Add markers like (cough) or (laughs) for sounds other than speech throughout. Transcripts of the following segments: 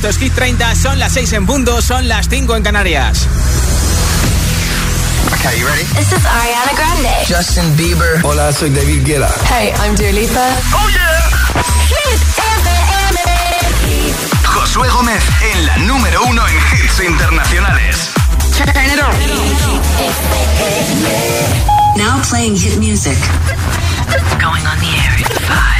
Esto es Hit 30, son las 6 en punto, son las 5 en Canarias. Okay, you ready? This is Ariana Grande. Justin Bieber. Hola, soy David Guetta. Hey, I'm Dua Lipa. Oh yeah. Hit FM. Josué Gómez en la número uno en hits internacionales. Turn it on. Now playing hit music. Going on the air in five.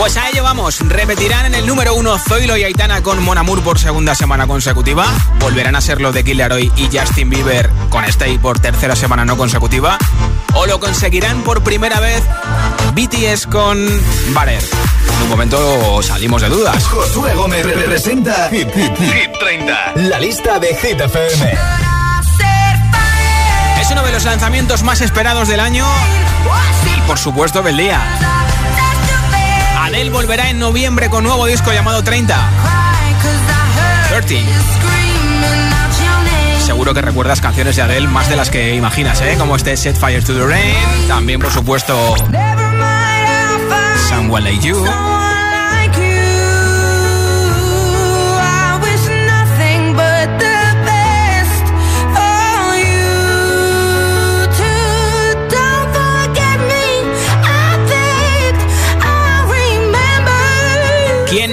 Pues a ello vamos. Repetirán en el número uno Zoilo y Aitana con Mon Amour por segunda semana consecutiva. Volverán a ser lo de Killer Hoy y Justin Bieber con Stay por tercera semana no consecutiva. O lo conseguirán por primera vez BTS con Barer. En un momento salimos de dudas. Josué Gómez representa Hit, Hit, Hit 30. La lista de Hit FM. Es uno de los lanzamientos más esperados del año y por supuesto del día. Adele volverá en noviembre con nuevo disco llamado 30. 30. Seguro que recuerdas canciones de Adele más de las que imaginas, ¿eh? Como este Set Fire to the Rain. También, por supuesto, Someone Like You.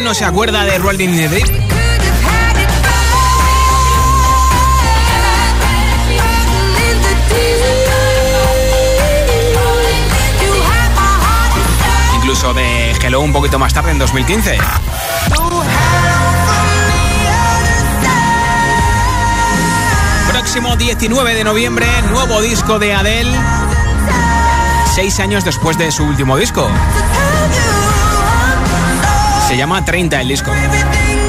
No se acuerda de Rolling in the Deep? Incluso de Hello un poquito más tarde, en 2015. Próximo 19 de noviembre, nuevo disco de Adele. Seis años después de su último disco. Se llama 30 el disco.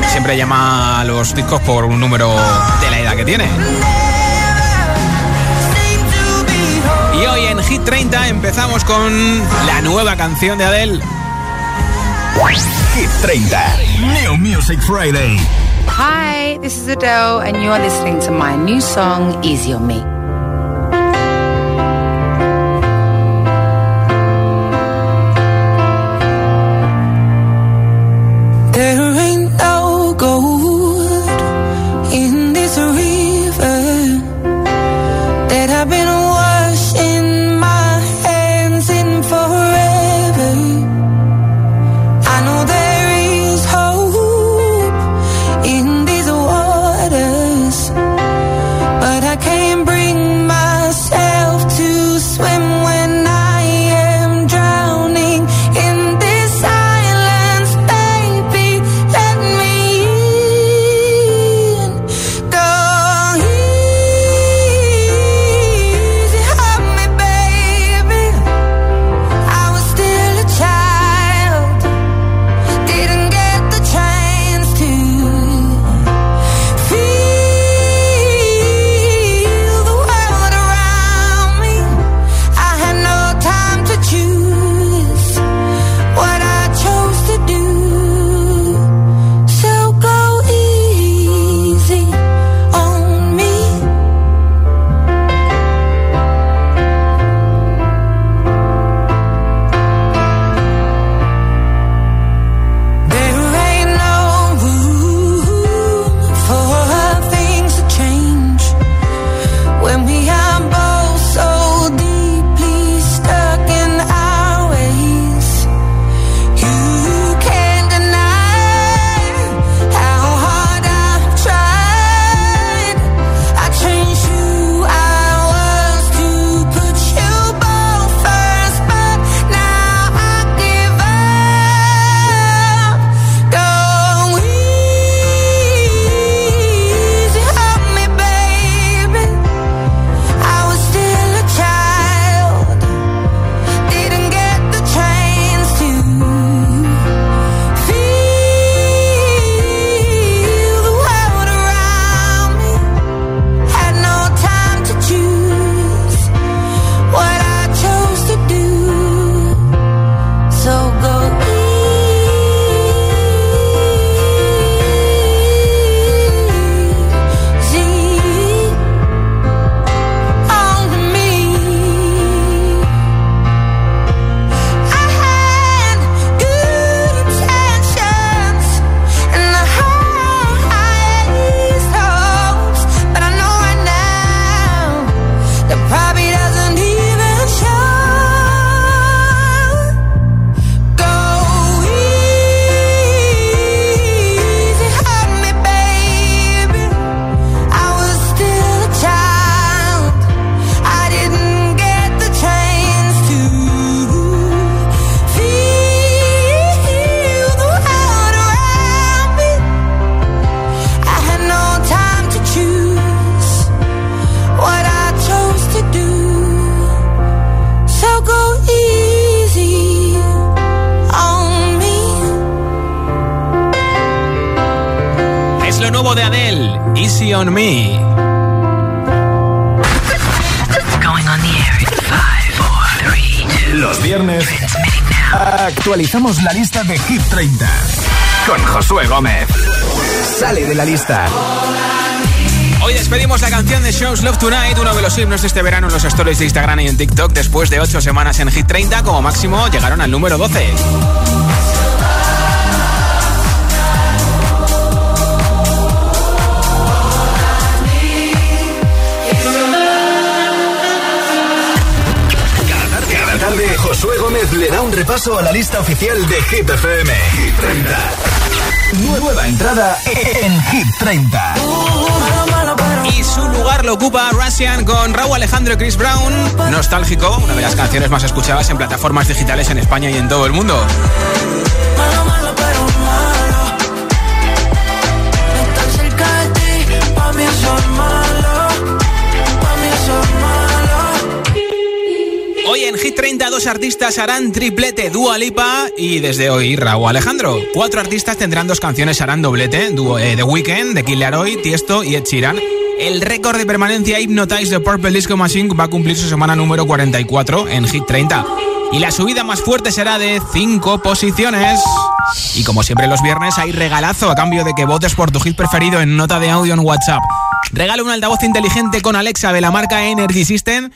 Siempre llama a los discos por un número de la edad que tiene. Y hoy en Hit 30 empezamos con la nueva canción de Adele. Hit 30. New Music Friday. Hi, this is Adele, and you are listening to my new song, Easy on Me. Actualizamos la lista de Hit 30 con Josué Gómez. Sale de la lista. Hoy despedimos la canción de Shows Love Tonight, uno de los himnos de este verano en los stories de Instagram y en TikTok. Después de ocho semanas en Hit 30, como máximo llegaron al número 12. Le da un repaso a la lista oficial de Hit FM. Hit 30. Nueva entrada en Hit 30. Y su lugar lo ocupa Russian con Raúl Alejandro Chris Brown. Nostálgico, una de las canciones más escuchadas en plataformas digitales en España y en todo el mundo. Dos artistas harán triplete, Dua Lipa y desde hoy Raúl Alejandro. Cuatro artistas tendrán dos canciones, harán doblete, dúo, eh, The Weeknd, de Kid Laroi, Tiesto y Ed Sheeran. El récord de permanencia Hypnotize de Purple Disco Machine va a cumplir su semana número 44 en Hit 30. Y la subida más fuerte será de 5 posiciones. Y como siempre los viernes hay regalazo a cambio de que votes por tu hit preferido en nota de audio en WhatsApp. Regala un altavoz inteligente con Alexa de la marca Energy System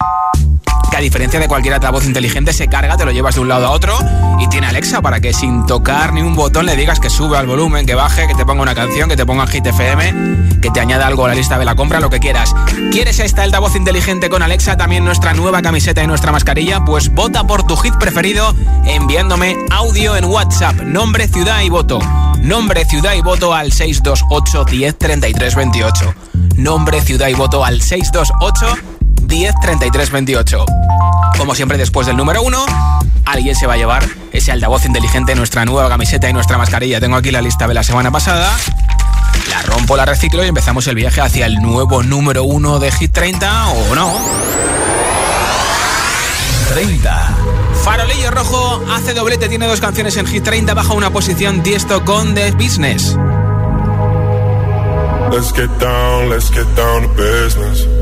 diferencia de cualquier altavoz inteligente se carga, te lo llevas de un lado a otro y tiene Alexa para que sin tocar ni un botón le digas que sube al volumen, que baje, que te ponga una canción, que te ponga Hit FM, que te añada algo a la lista de la compra, lo que quieras. ¿Quieres esta altavoz inteligente con Alexa, también nuestra nueva camiseta y nuestra mascarilla? Pues vota por tu hit preferido enviándome audio en WhatsApp, nombre, ciudad y voto. Nombre, ciudad y voto al 628 10 33 28. Nombre, ciudad y voto al 628 10 33 28. Como siempre, después del número 1, alguien se va a llevar ese altavoz inteligente, nuestra nueva camiseta y nuestra mascarilla. Tengo aquí la lista de la semana pasada. La rompo, la reciclo y empezamos el viaje hacia el nuevo número 1 de Hit 30 o no. 30. Farolillo Rojo hace doblete, tiene dos canciones en Hit 30, baja una posición Tiesto con The Business. Let's get down, let's get down to business.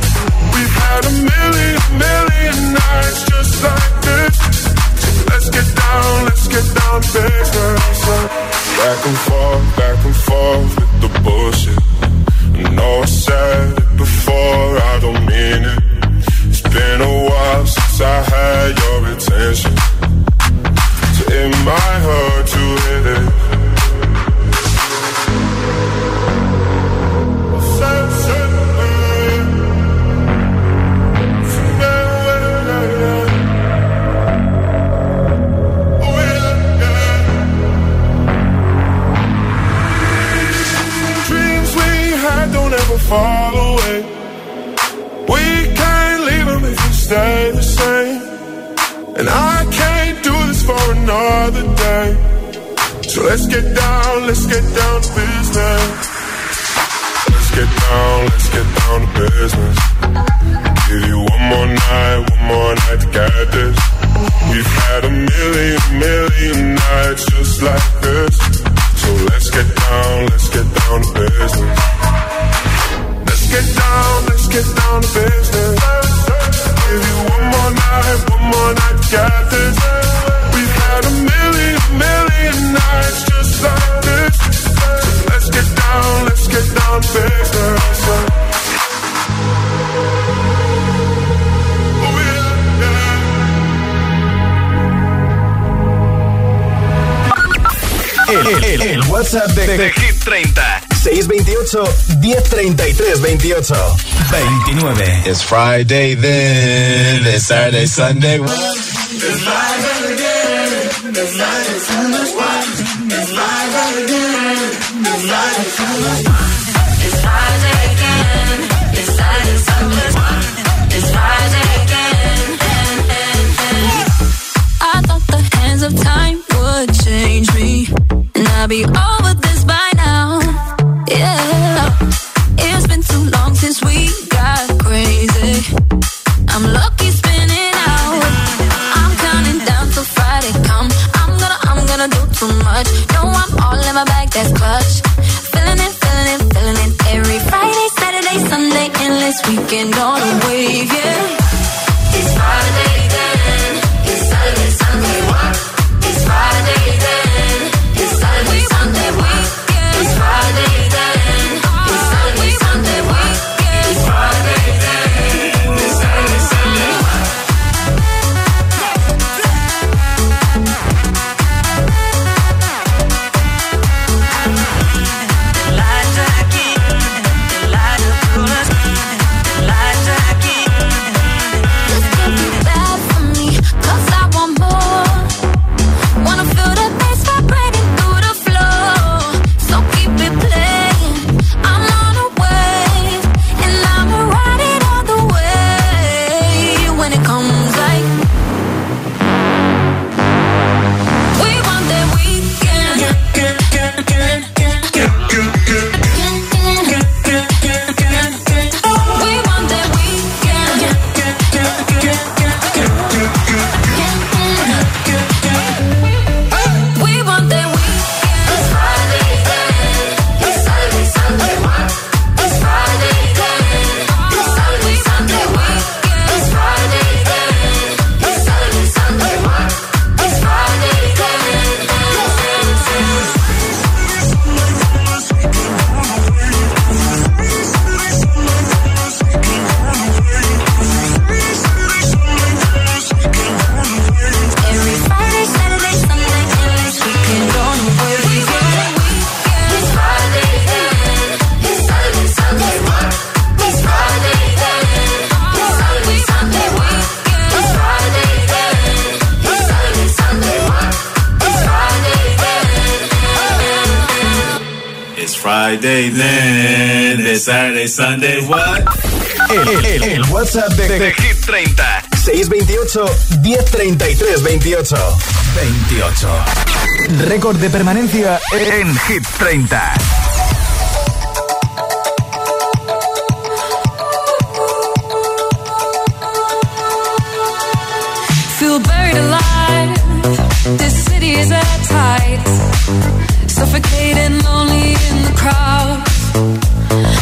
29. It's Friday then. It's Saturday, Sunday. It's Friday again. It's Friday, Sunday. It's Friday again. It's Friday. It's Friday again. It's Saturday, Sunday. It's Friday again. I thought the hands of time would change me, and I'd be over Sunday, what? El, el- el WhatsApp de, de Hit 30. 628 1033 28 28. Récord de permanencia en Hit 30. Feel buried alive. This city is at tight. Suffocating, lonely in the crowd.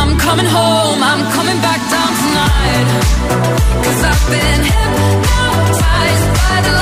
I'm coming home, I'm coming back down tonight. Cause I've been hypnotized by the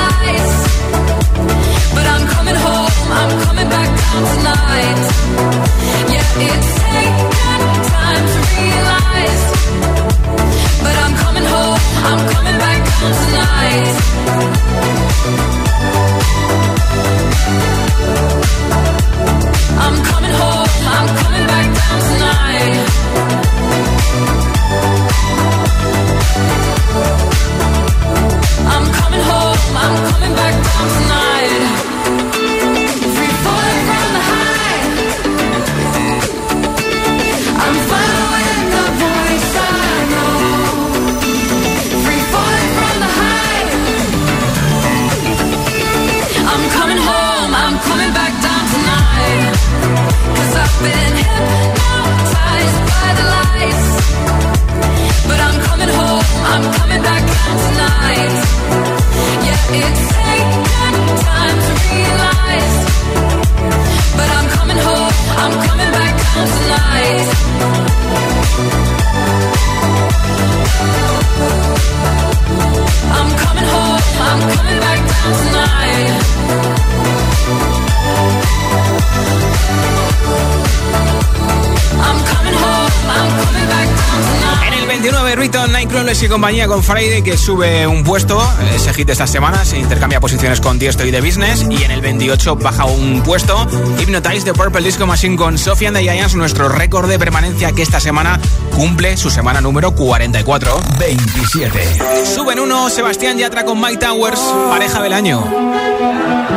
Friday que sube un puesto, ese hit de esta semana, se intercambia posiciones con Tiesto y The Business y en el 28 baja un puesto. Hypnotize de Purple Disco Machine con Sophie and the Giants, nuestro récord de permanencia que esta semana cumple su semana número 44. 27. Suben uno Sebastián Yatra con Mike Towers, pareja del año.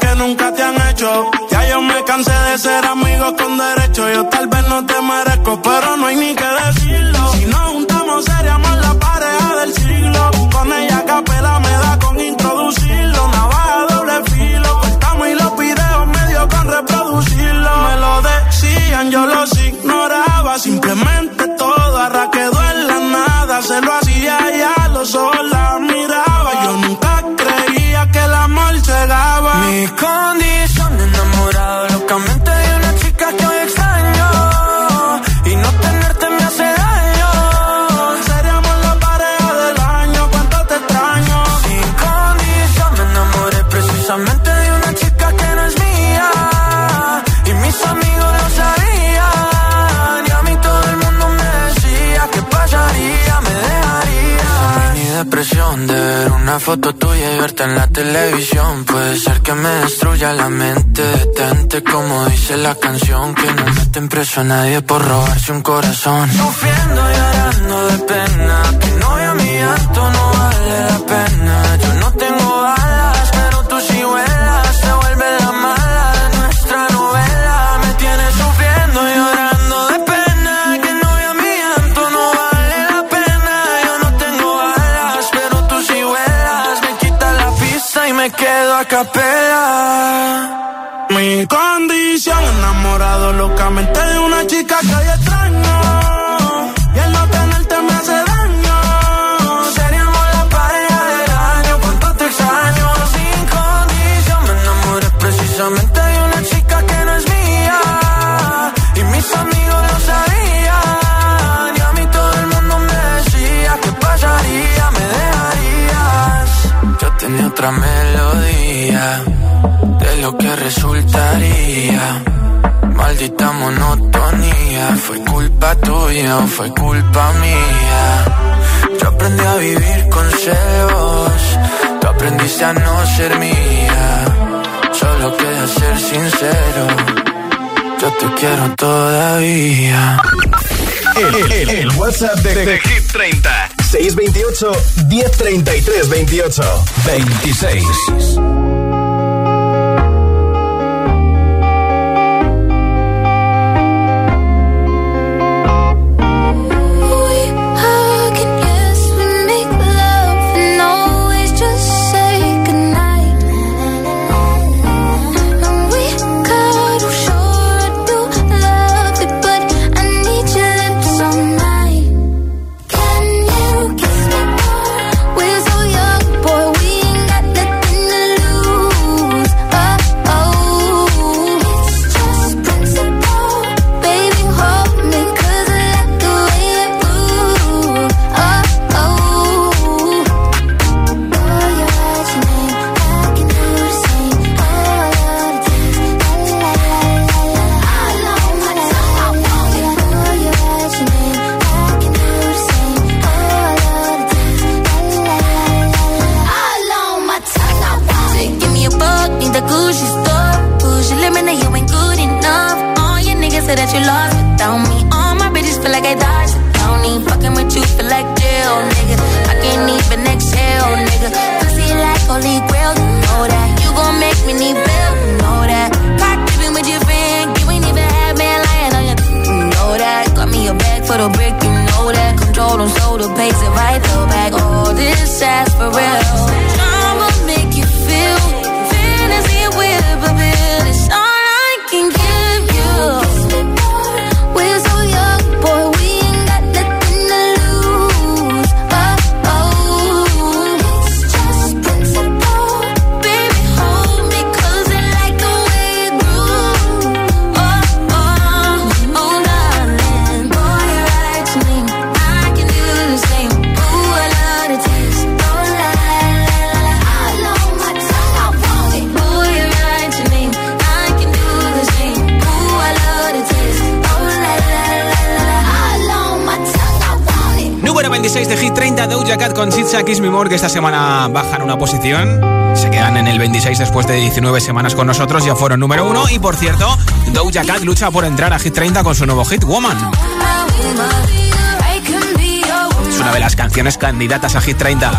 que nunca te han hecho. Ya yo me cansé de ser amigos con derecho. Yo tal vez no te merezco, pero no hay ni que Una foto tuya y verte en la televisión. Puede ser que me destruya la mente. Detente como dice la canción Que no meten preso a nadie por robarse un corazón. Sufriendo y llorando de pena Que no a mi llanto no vale la pena. escapé resultaría. Maldita monotonía, fue culpa tuya o fue culpa mía. Yo aprendí a vivir con celos, tú aprendiste a no ser mía. Solo queda ser sincero, yo te quiero todavía. El, WhatsApp de, Teg30. 628-1033 28 26. Esta semana bajan una posición. Se quedan en el 26 después de 19 semanas con nosotros, ya fueron número 1. Y por cierto, Doja Cat lucha por entrar a Hit 30 con su nuevo hit, Woman. Es una de las canciones candidatas a Hit 30.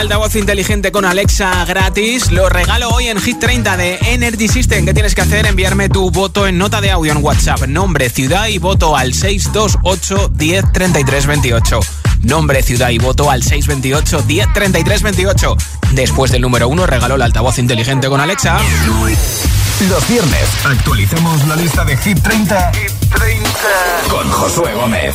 Altavoz inteligente con Alexa gratis, lo regalo hoy en Hit 30 de Energy System. ¿Qué tienes que hacer? Enviarme tu voto en nota de audio en WhatsApp. Nombre, ciudad y voto al 628 10 28. Nombre, ciudad y voto al 628 10 28. Después del número 1 regalo el altavoz inteligente con Alexa. Los viernes actualicemos la lista de Hit 30, Hit 30. con Josué Gómez.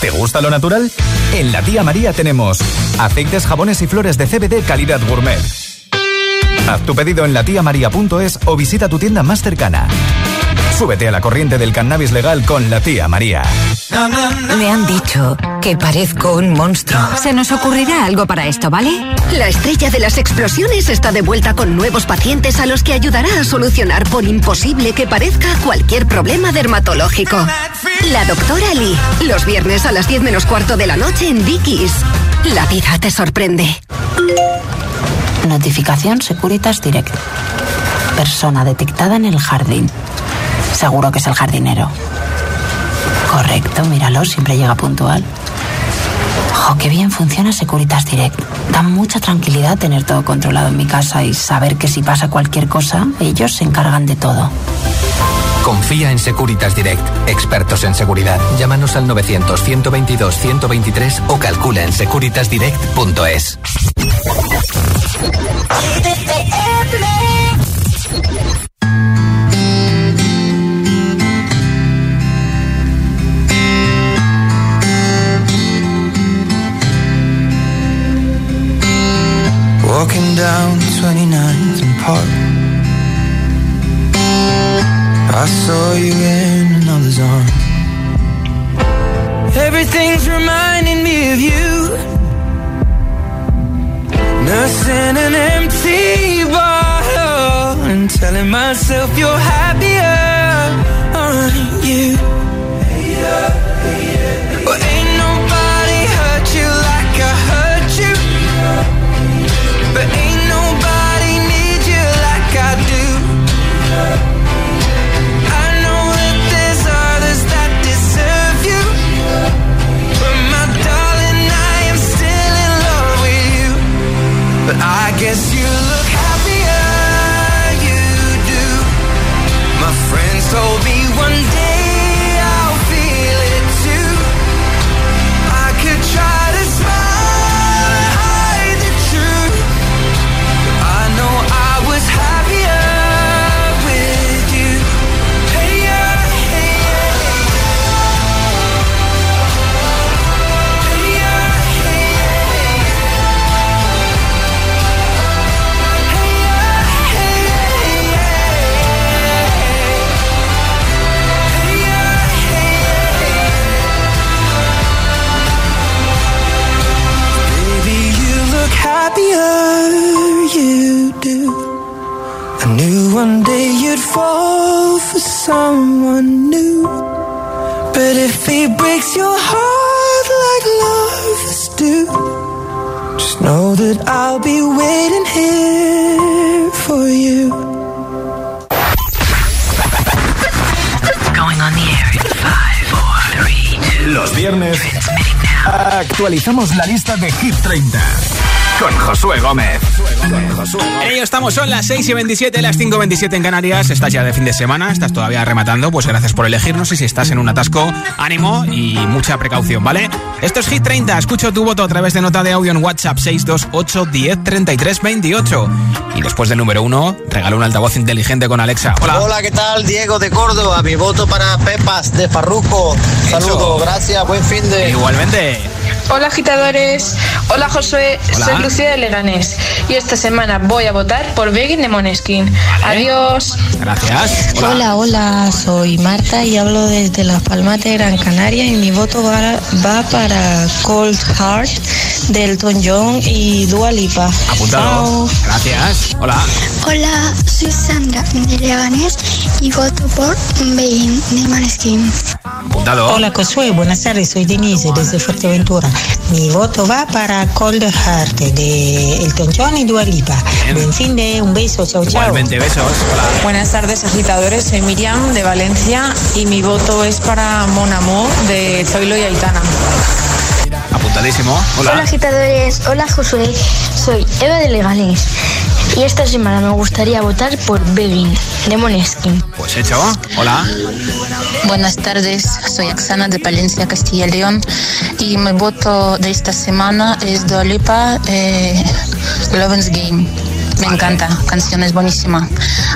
¿Te gusta lo natural? En la tía María tenemos aceites, jabones y flores de CBD calidad gourmet. Haz tu pedido en latiamaria.es o visita tu tienda más cercana. Súbete a la corriente del cannabis legal con la tía María. Me han dicho que parezco un monstruo. Se nos ocurrirá algo para esto, ¿vale? La estrella de las explosiones está de vuelta con nuevos pacientes a los que ayudará a solucionar por imposible que parezca cualquier problema dermatológico. La doctora Lee, los viernes a las 10 menos cuarto de la noche en Dickies. La vida te sorprende. Notificación Securitas Direct. Persona detectada en el jardín. Seguro que es el jardinero. Correcto, míralo, siempre llega puntual. ¡Jo, qué bien funciona Securitas Direct! Da mucha tranquilidad tener todo controlado en mi casa y saber que si pasa cualquier cosa, ellos se encargan de todo. Confía en Securitas Direct, expertos en seguridad. Llámanos al 900-122-123 o calcula en securitasdirect.es. Walking down 29th and Park I saw you in another's arm Everything's reminding me of you. Nursing an empty bottle And telling myself you're happier aren't you? Well, ain't I guess you actualizamos la lista de Hit 30 con Josué Gómez. En ello estamos, son las 6 y 27, las 5 y 27 en Canarias. Estás ya de fin de semana, estás todavía rematando. Pues gracias por elegirnos y si estás en un atasco, ánimo y mucha precaución, ¿vale? Esto es Hit 30. Escucho tu voto a través de nota de audio en WhatsApp 628 10 33 28. Y después del número 1, regalo un altavoz inteligente con Alexa. Hola. Hola, ¿qué tal? Diego de Córdoba. Mi voto para Pepas de Farruco. Saludos, gracias, buen fin de. Igualmente. Hola agitadores, hola Josué, Hola. soy Lucía de Leganés y esta semana voy a votar por Begging de Moneskin. Adiós. Gracias. Hola. hola, soy Marta y hablo desde Las Palmas de Gran Canaria y mi voto va, va para Cold Heart de Elton John y Dua Lipa. Apuntado. Gracias. Hola. Hola, soy Sandra de Leganés y voto por Bein de Maneskin. Apuntado. Hola Josué, buenas tardes, soy Denise desde Fuerteventura. Mi voto va para Cold Heart de Elton John y Dua Lipa. Buen fin de un beso, chao chao. Igualmente, besos. Hola. Buenas tardes agitadores, soy Miriam de Valencia y mi voto es para Mon Amour de Zoilo y Aitana. Apuntadísimo. Hola. Hola. agitadores, hola Josué, soy Eva de Leganés y esta semana me gustaría votar por Begging de Moneskin. Pues hecho. Hola. Buenas tardes, soy Axana de Palencia, Castilla y León y mi voto de esta semana es Dua Lipa, eh, Loven's Game. Me encanta, canción es buenísima.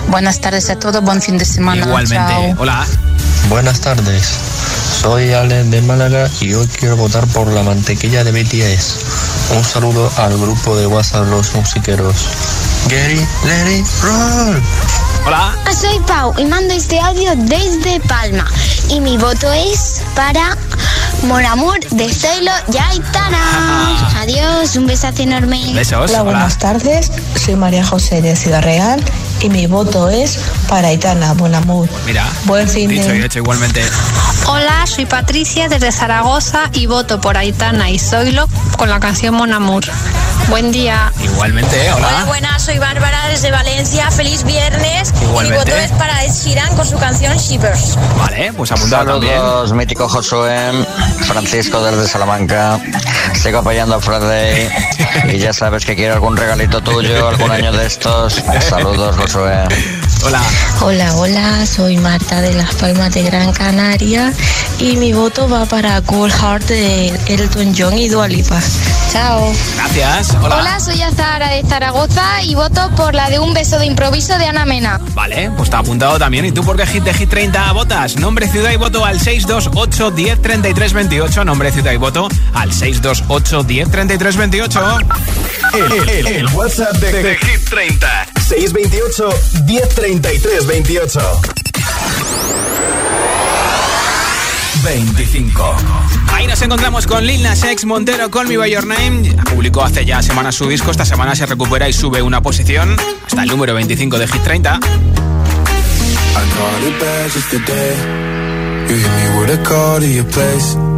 Buenas tardes a todos, buen fin de semana. Igualmente. Chao. Hola. Buenas tardes, soy Ale de Málaga y hoy quiero votar por la mantequilla de BTS. Un saludo al grupo de WhatsApp Los Musiqueros. Gary, let it roll. Hola. Soy Pau y mando este audio desde Palma y mi voto es para Mon Amour de Zoilo y Aitana. (laughs) Adiós, un besazo enorme. Besos. Hola, buenas tardes. Soy María José de Ciudad Real y mi voto es para Aitana Bonamur. Mira. Buen fin Dicho de- y hecho igualmente. Hola, soy Patricia desde Zaragoza y voto por Aitana y Zoilo con la canción Mon Amour. Buen día. Igualmente. Hola. buenas, soy Bárbara desde Valencia. Feliz viernes. Igualmente. Y mi voto es para Ed Sheeran con su canción Shippers. Vale, pues apuntado también. Saludos, mítico Josué, Francisco desde Salamanca. Sigo apoyando a Friday y ya sabes que quiero algún regalito tuyo, algún año de estos. Saludos, Josué. Hola. Hola, hola, soy Marta de Las Palmas de Gran Canaria y mi voto va para Cool Heart de Elton John y Dua Lipa. Chao. Gracias. Hola. soy Azahara de Zaragoza y voto por la de Un beso de improviso de Ana Mena. Vale, pues está apuntado también. ¿Y tú por qué Hit de Hit 30 votas? Nombre, ciudad y voto al 628 10 33 28. Nombre, ciudad y voto al 628 10 33 28. El, el- el WhatsApp de, de Hit 30 628 1033 28 25 Ahí nos encontramos con Lil Nas X Montero, Call Me By Your Name. Publicó hace ya semanas su disco. Esta semana se recupera y sube una posición hasta el número 25 de Hit 30. I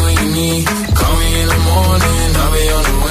need. Call me in the morning, I'll be on the way.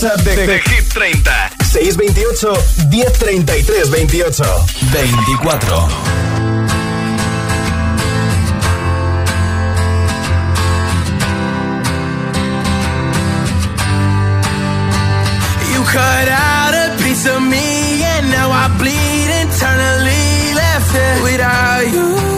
WhatsApp de, de Hit 30 628 1033 28 24 You cut out a piece of me, and now I bleed internally. Left it without you,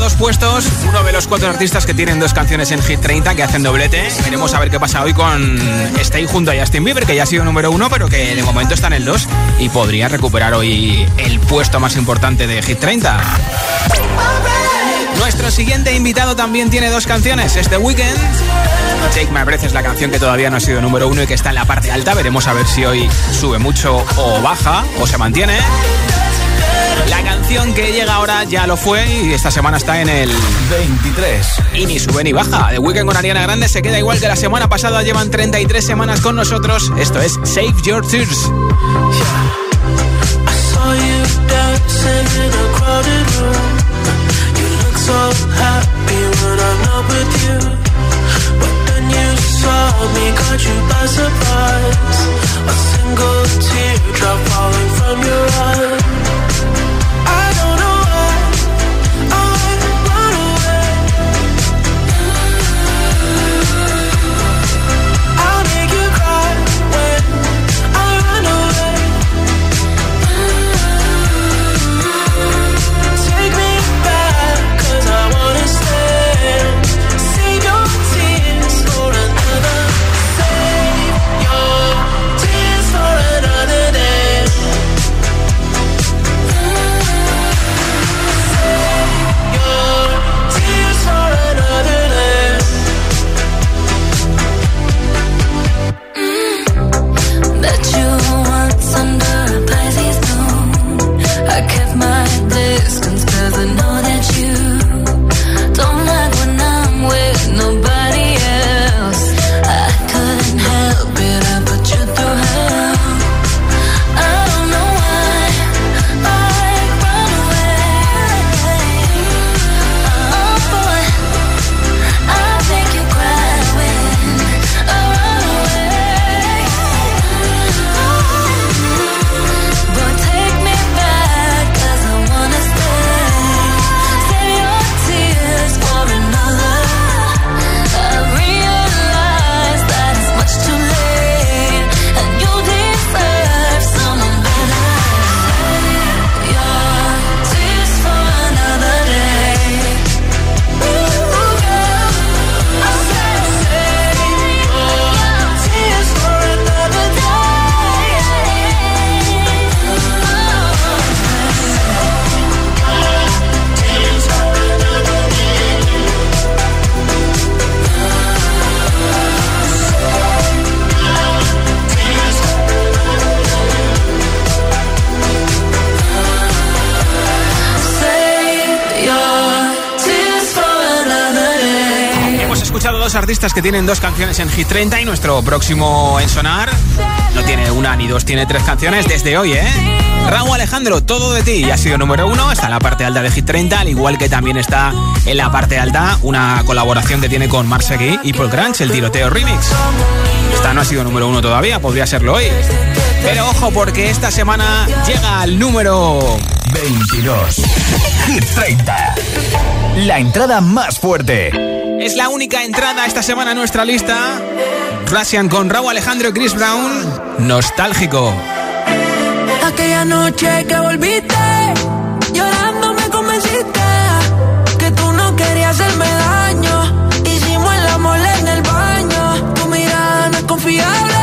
dos puestos. Uno de los cuatro artistas que tienen dos canciones en Hit 30 que hacen doblete. Veremos a ver qué pasa hoy con Stay junto a Justin Bieber, que ya ha sido número uno, pero que de momento está en el 2 y podría recuperar hoy el puesto más importante de Hit 30. Nuestro siguiente invitado también tiene dos canciones. Es The Weeknd. Take My Breath es la canción que todavía no ha sido número uno y que está en la parte alta. Veremos a ver si hoy sube mucho o baja o se mantiene. La canción que llega ahora ya lo fue y esta semana está en el 23. y ni sube ni baja. The Weeknd con Ariana Grande se queda igual que la semana pasada. Llevan 33 semanas con nosotros. Esto es Save Your Tears. saw me, caught you by surprise. A single teardrop falling from your. tienen dos canciones en Hit 30 y nuestro próximo en sonar no tiene una ni dos, tiene tres canciones desde hoy, ¿eh? Raúl Alejandro, todo de ti, ya ha sido número uno, está en la parte alta de Hit 30, al igual que también está en la parte alta una colaboración que tiene con Marsegui y Paul Granch, el tiroteo remix. Esta no ha sido número uno todavía, podría serlo hoy. Pero ojo, porque esta semana llega al número 22. Hit 30. La entrada más fuerte. Es la única entrada esta semana en nuestra lista. Russian con Raúl Alejandro Chris Brown. Nostálgico. Aquella noche que volviste, llorando me convenciste que tú no querías hacerme daño. Hicimos el amor en el baño. Tu mirada no es confiable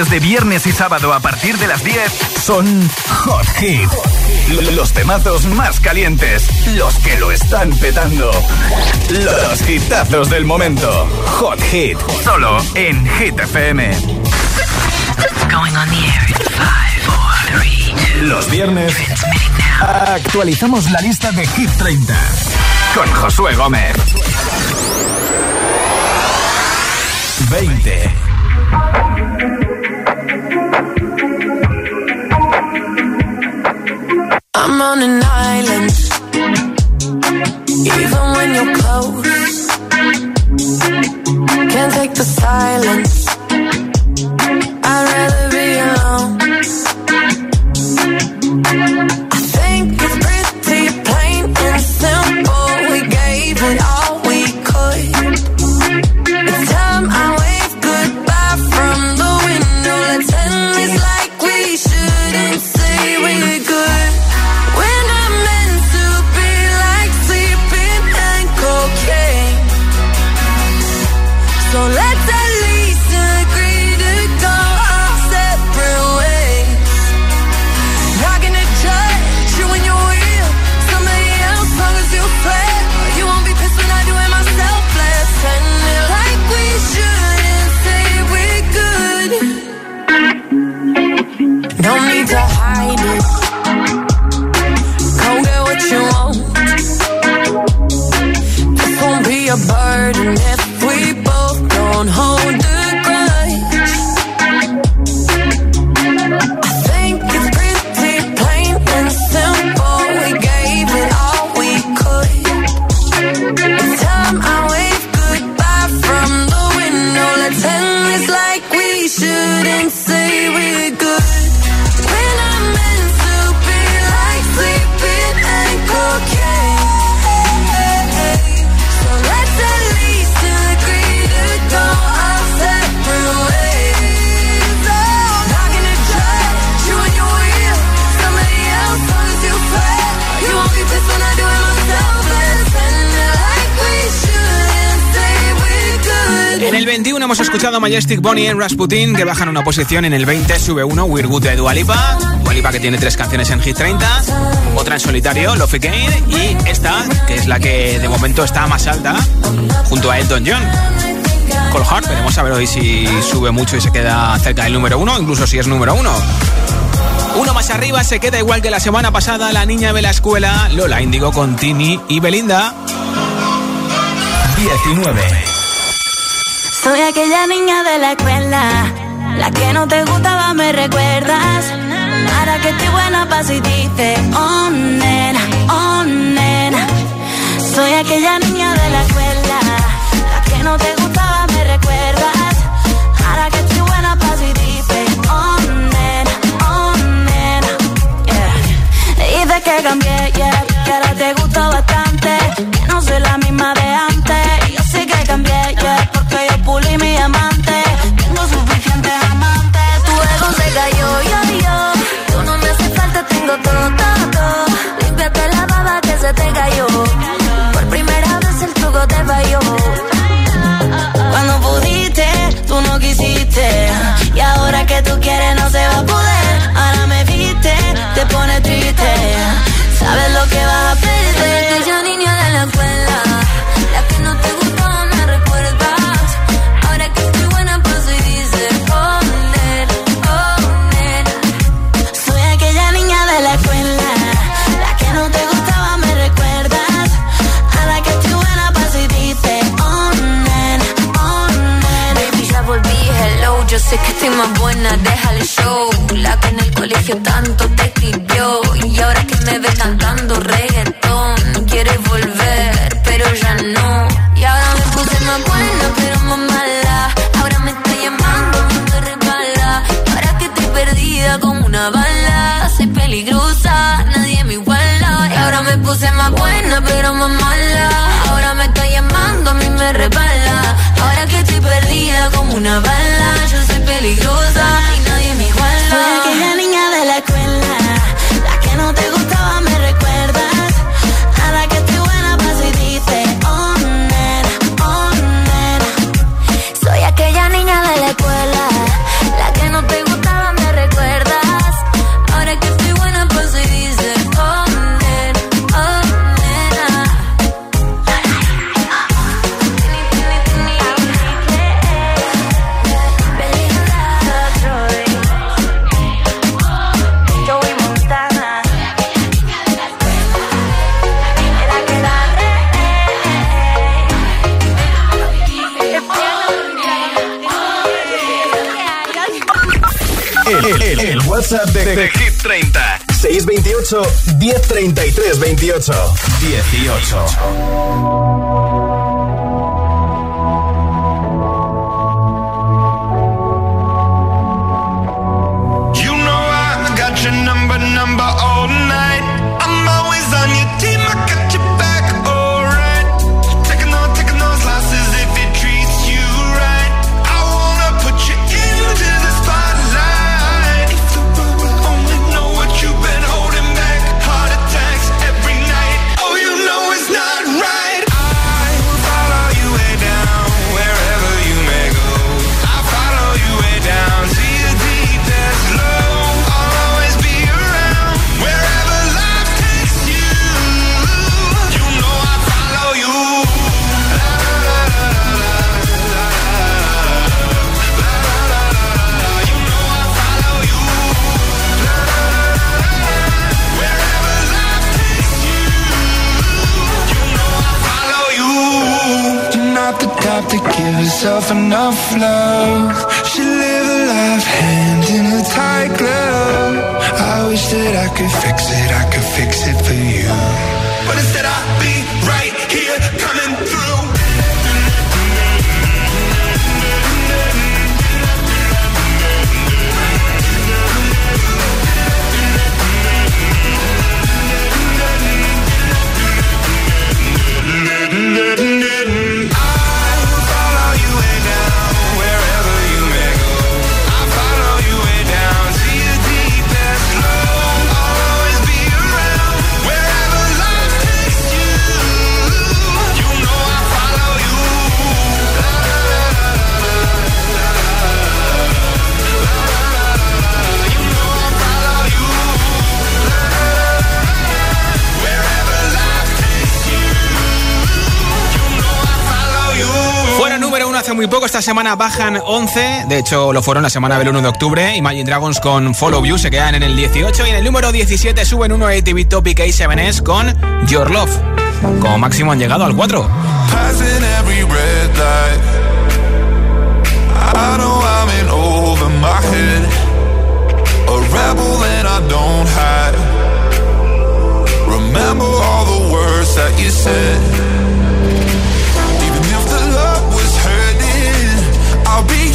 noches de viernes y sábado a partir de las 10 son Hot Hit. Los temazos más calientes, los que lo están petando. Los hitazos del momento. Hot Hit, solo en Hit FM. Los viernes actualizamos la lista de Hit 30 con Josué Gómez. 20. On an Majestic Bonnie en Rasputin, que bajan una posición. En el 20 sube uno, We're Good de Dualipa. Dualipa que tiene tres canciones en Hit 30. Otra en solitario, Love Again. Y esta, que es la que de momento está más alta, junto a Elton John. Cold Heart, veremos a ver hoy si sube mucho y se queda cerca del número uno, incluso si es número uno. Uno más arriba se queda igual que la semana pasada la niña de la escuela, Lola Indigo con Tini y Belinda. 19. Soy aquella niña de la escuela, la que no te gustaba, me recuerdas. Ahora que estoy buena pa' si dices, oh nena, oh nena. Soy aquella niña de la escuela, tanto te escribió. Y ahora que me ves cantando reggaetón, quieres volver, pero ya no. Y ahora me puse más buena, pero más mala. Ahora me está llamando, me resbala. Y ahora que estoy perdida como una bala. Soy peligrosa, nadie me iguala. Y ahora me puse más buena, pero más mala. Ahora me está llamando, a mí me resbala. Ahora que estoy perdida como una bala. Yo soy peligrosa love. Should live a life hand in a tight glove. I wish that I could fix it, I could fix it hace muy poco, esta semana bajan 11, de hecho lo fueron la semana del 1 de octubre. Imagine Dragons con Follow You se quedan en el 18 y en el número 17 suben uno ATV Topic A7S con Your Love. Como máximo han llegado al 4. Remember all the words that you said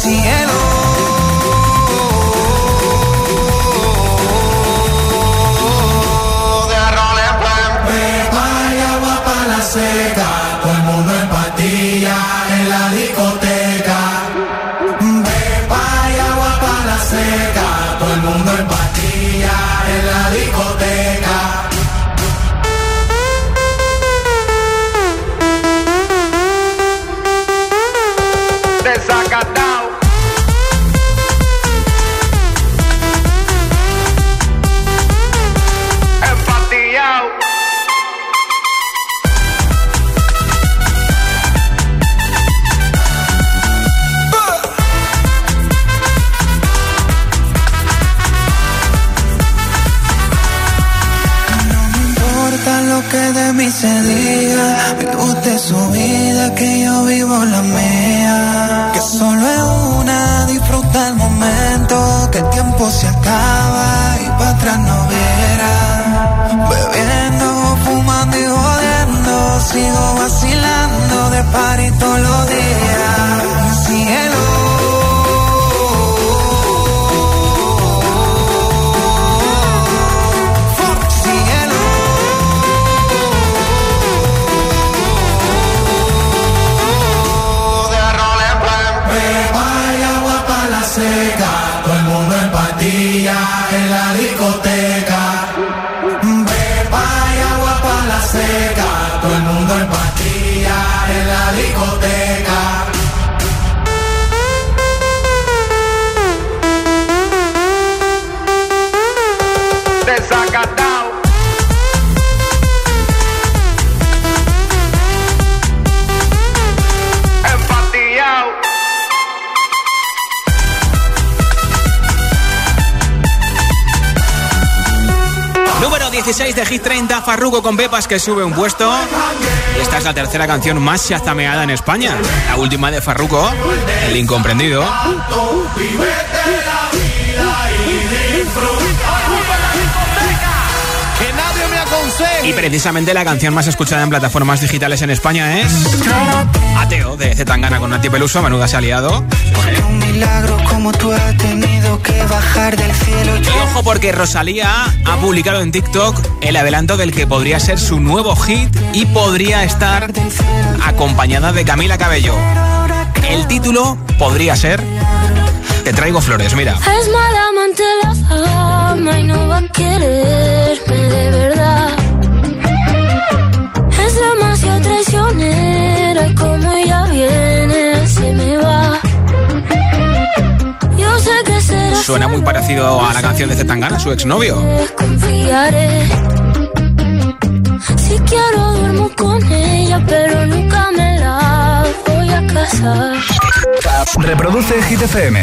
Todo en la discoteca. 16 de Hit 30, Farruko con Pepas que sube un puesto. Esta es la tercera canción más chazameada en España. La última de Farruko, El Incomprendido. Y precisamente la canción más escuchada en plataformas digitales en España es Ateo de Zetangana con Nati Peluso, menuda se ha liado. Un milagro como tú has tenido que bajar del cielo. Y ojo porque Rosalía ha publicado en TikTok el adelanto del que podría ser su nuevo hit y podría estar acompañada de Camila Cabello. El título podría ser Te traigo flores, mira. Es mala amante la fama y no va a quererme de verdad. Se me va. Yo sé que será Suena muy parecido a la canción de Zetangana, su exnovio. confiaré. Si quiero duermo con ella, pero nunca me la voy a casar. Reproduce Hit FM.